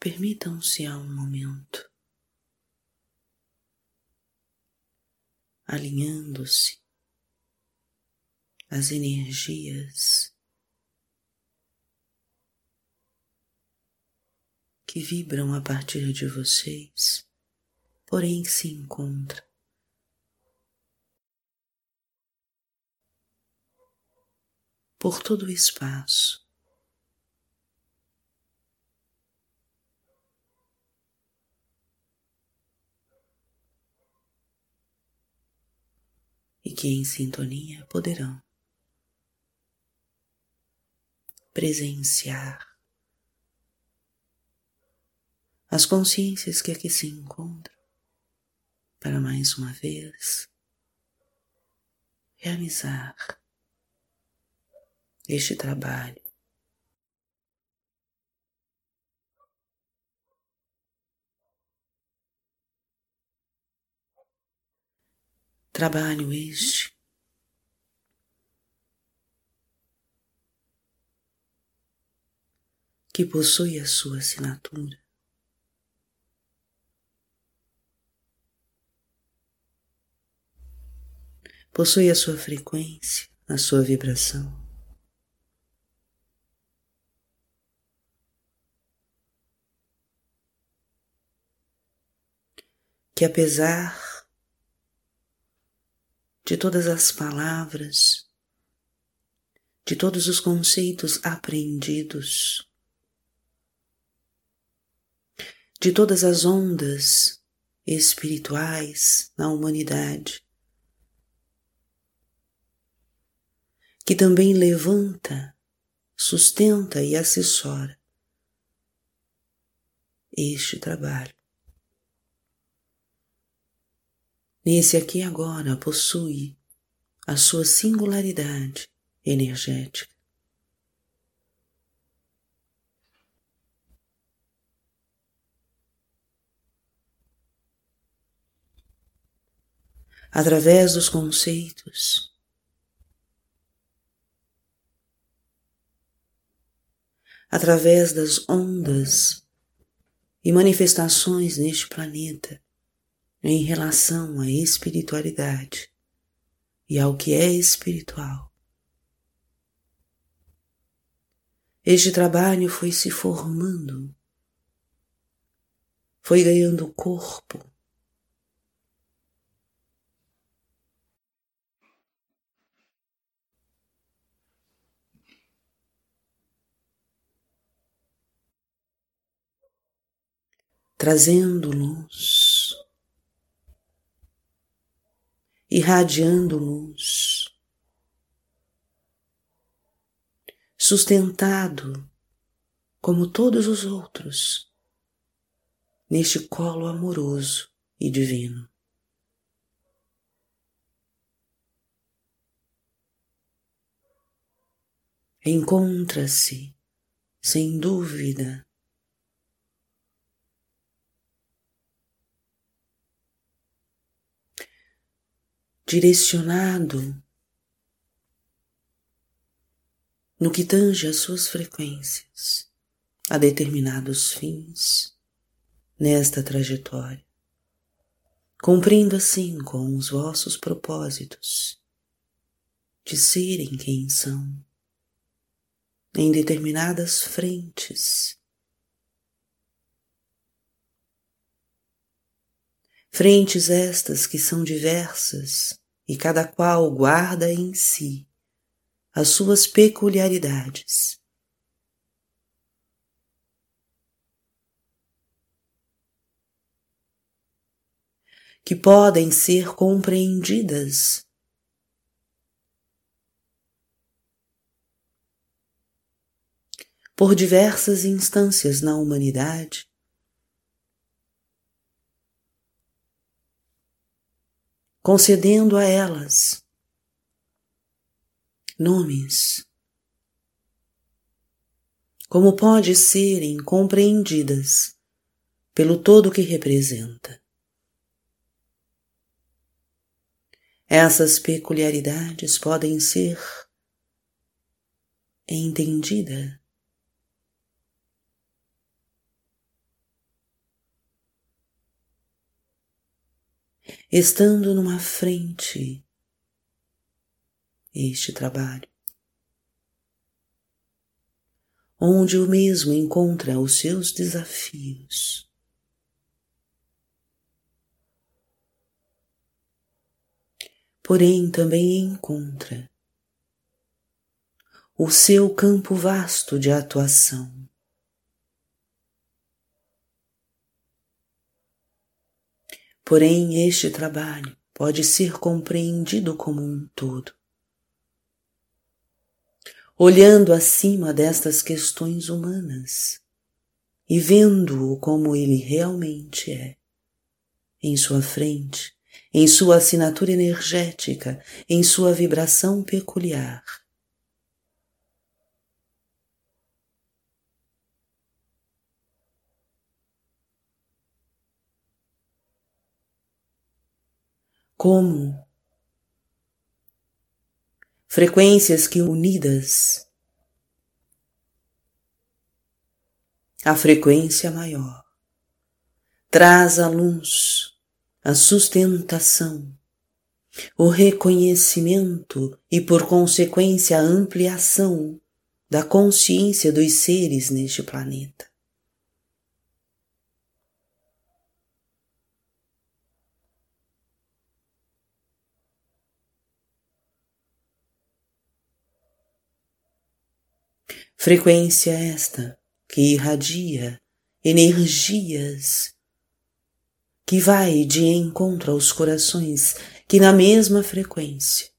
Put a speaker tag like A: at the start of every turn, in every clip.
A: Permitam-se a um momento, alinhando-se as energias que vibram a partir de vocês, porém se encontram por todo o espaço. E que em sintonia poderão presenciar as consciências que aqui se encontram para mais uma vez realizar este trabalho. Trabalho este que possui a sua assinatura. Possui a sua frequência, a sua vibração. que apesar de todas as palavras, de todos os conceitos aprendidos, de todas as ondas espirituais na humanidade, que também levanta, sustenta e assessora este trabalho. Nesse aqui agora possui a sua singularidade energética. Através dos conceitos, através das ondas e manifestações neste planeta, em relação à espiritualidade e ao que é espiritual. Este trabalho foi se formando, foi ganhando corpo. Trazendo luz irradiando luz, sustentado como todos os outros neste colo amoroso e divino. Encontra-se, sem dúvida, direcionado no que tange as suas frequências a determinados fins nesta trajetória, cumprindo assim com os vossos propósitos de serem quem são em determinadas frentes Frentes estas que são diversas e cada qual guarda em si as suas peculiaridades. Que podem ser compreendidas por diversas instâncias na humanidade concedendo a elas nomes, como pode serem compreendidas pelo todo que representa. Essas peculiaridades podem ser entendidas estando numa frente este trabalho, onde o mesmo encontra os seus desafios. Porém, também encontra o seu campo vasto de atuação. Porém, este trabalho pode ser compreendido como um todo. Olhando acima destas questões humanas e vendo-o como ele realmente é, em sua frente, em sua assinatura energética, em sua vibração peculiar. Como frequências que unidas a frequência maior traz a luz, a sustentação, o reconhecimento e por consequência a ampliação da consciência dos seres neste planeta. Frequência esta que irradia energias, que vai de encontro aos corações que na mesma frequência,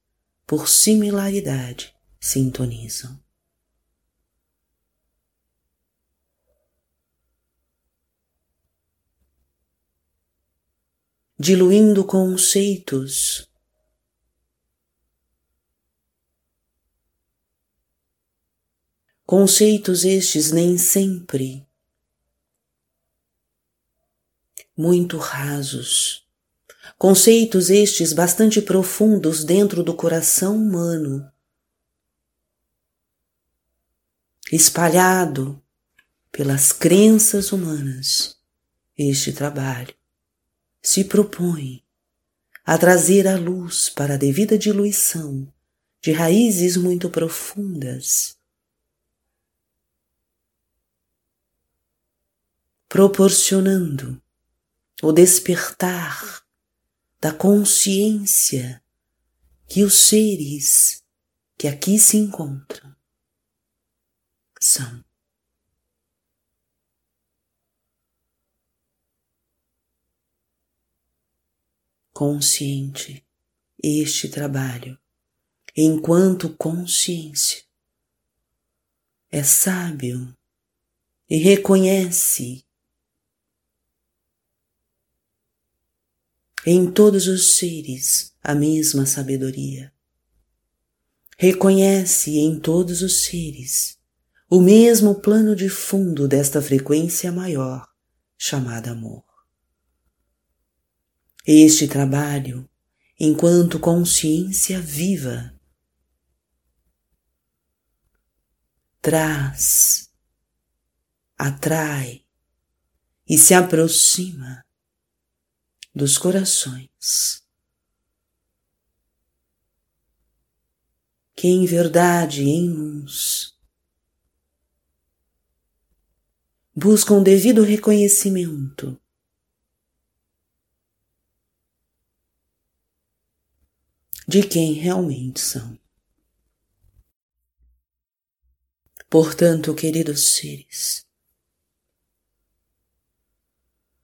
A: por similaridade, sintonizam. Diluindo conceitos Conceitos estes nem sempre muito rasos. Conceitos estes bastante profundos dentro do coração humano, espalhado pelas crenças humanas. Este trabalho se propõe a trazer a luz para a devida diluição de raízes muito profundas proporcionando o despertar da consciência que os seres que aqui se encontram são. Consciente este trabalho, enquanto consciência, é sábio e reconhece em todos os seres a mesma sabedoria. Reconhece em todos os seres o mesmo plano de fundo desta frequência maior chamada amor. Este trabalho, enquanto consciência viva, traz, atrai e se aproxima dos corações. Que em verdade em uns buscam devido reconhecimento de quem realmente são. Portanto, queridos seres,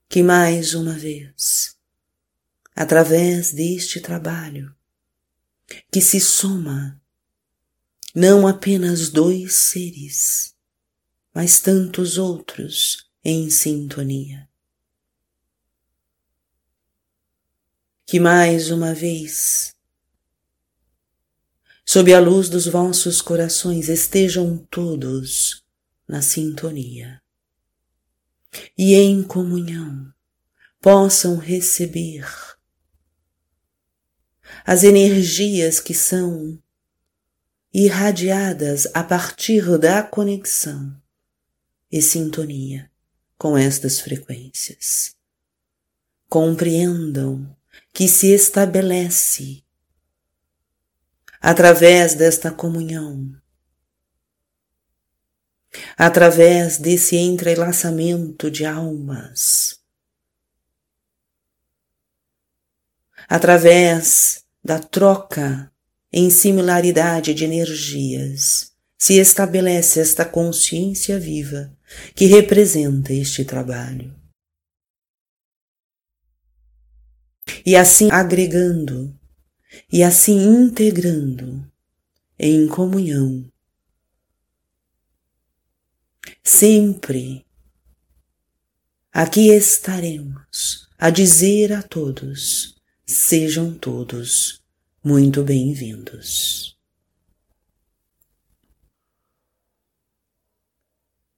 A: que mais uma vez através deste trabalho, que se soma não apenas dois seres, mas tantos outros em sintonia. Que mais uma vez, sob a luz dos vossos corações, estejam todos na sintonia e em comunhão possam receber as energias que são irradiadas a partir da conexão e sintonia com estas frequências. Compreendam que se estabelece através desta comunhão, através desse entrelaçamento de almas, através da troca em similaridade de energias, se estabelece esta consciência viva que representa este trabalho. E assim agregando e assim integrando em comunhão. Sempre aqui estaremos a dizer a todos: sejam todos muito bem-vindos.